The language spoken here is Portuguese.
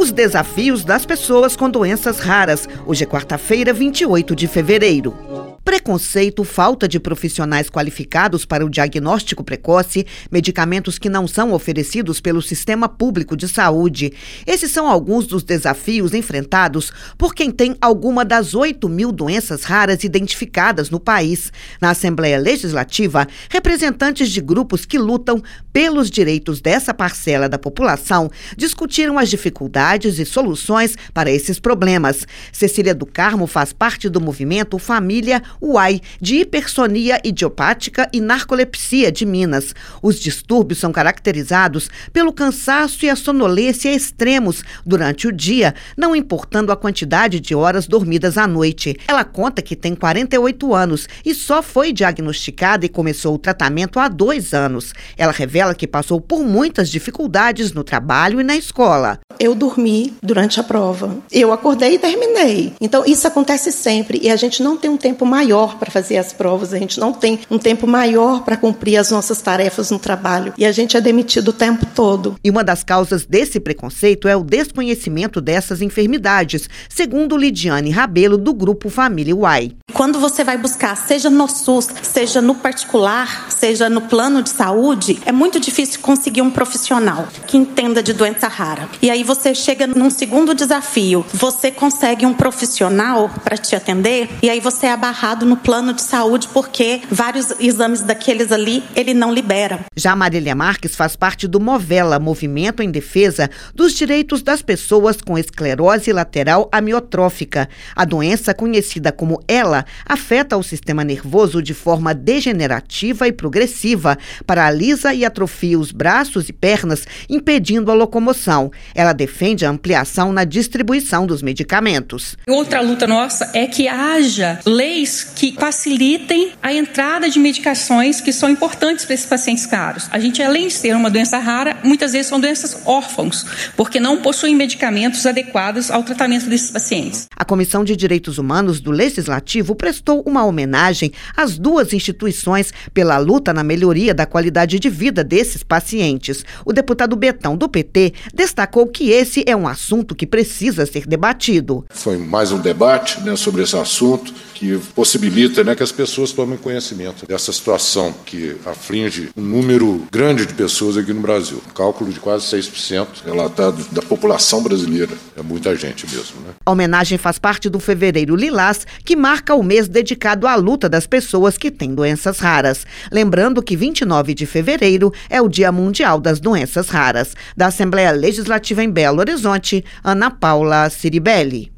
Os desafios das pessoas com doenças raras. Hoje é quarta-feira, 28 de fevereiro. Preconceito, falta de profissionais qualificados para o diagnóstico precoce, medicamentos que não são oferecidos pelo sistema público de saúde. Esses são alguns dos desafios enfrentados por quem tem alguma das 8 mil doenças raras identificadas no país. Na Assembleia Legislativa, representantes de grupos que lutam pelos direitos dessa parcela da população discutiram as dificuldades e soluções para esses problemas. Cecília do Carmo faz parte do movimento Família UAI, de hipersonia idiopática e narcolepsia de Minas. Os distúrbios são caracterizados pelo cansaço e a sonolência extremos durante o dia, não importando a quantidade de horas dormidas à noite. Ela conta que tem 48 anos e só foi diagnosticada e começou o tratamento há dois anos. Ela revela que passou por muitas dificuldades no trabalho e na escola. Eu dormi durante a prova. Eu acordei e terminei. Então, isso acontece sempre e a gente não tem um tempo maior para fazer as provas, a gente não tem um tempo maior para cumprir as nossas tarefas no trabalho e a gente é demitido o tempo todo. E uma das causas desse preconceito é o desconhecimento dessas enfermidades, segundo Lidiane Rabelo, do grupo Família Uai. Quando você vai buscar, seja no SUS, seja no particular, seja no plano de saúde, é muito difícil conseguir um profissional que entenda de doença rara. E aí você chega num segundo desafio, você consegue um profissional para te atender e aí você é abarrado no plano de saúde porque vários exames daqueles ali ele não libera. Já Marília Marques faz parte do Movela, Movimento em Defesa dos Direitos das Pessoas com Esclerose Lateral Amiotrófica. A doença, conhecida como ELA, afeta o sistema nervoso de forma degenerativa e progressiva, paralisa e atrofia os braços e pernas, impedindo a locomoção. Ela defende a ampliação na distribuição dos medicamentos. Outra luta nossa é que haja leis que facilitem a entrada de medicações que são importantes para esses pacientes caros. A gente, além de ter uma doença rara, muitas vezes são doenças órfãos, porque não possuem medicamentos adequados ao tratamento desses pacientes. A Comissão de Direitos Humanos do Legislativo prestou uma homenagem às duas instituições pela luta na melhoria da qualidade de vida desses pacientes. O deputado Betão, do PT, destacou que esse é um assunto que precisa ser debatido. Foi mais um debate né, sobre esse assunto que possibilita né, que as pessoas tomem conhecimento dessa situação que aflige um número grande de pessoas aqui no Brasil. Um cálculo de quase 6% relatado da população brasileira. É muita gente mesmo. Né? A homenagem faz parte do Fevereiro Lilás, que marca o mês dedicado à luta das pessoas que têm doenças raras. Lembrando que 29 de fevereiro é o Dia Mundial das Doenças Raras. Da Assembleia Legislativa em Belo Horizonte, Ana Paula Ciribelli.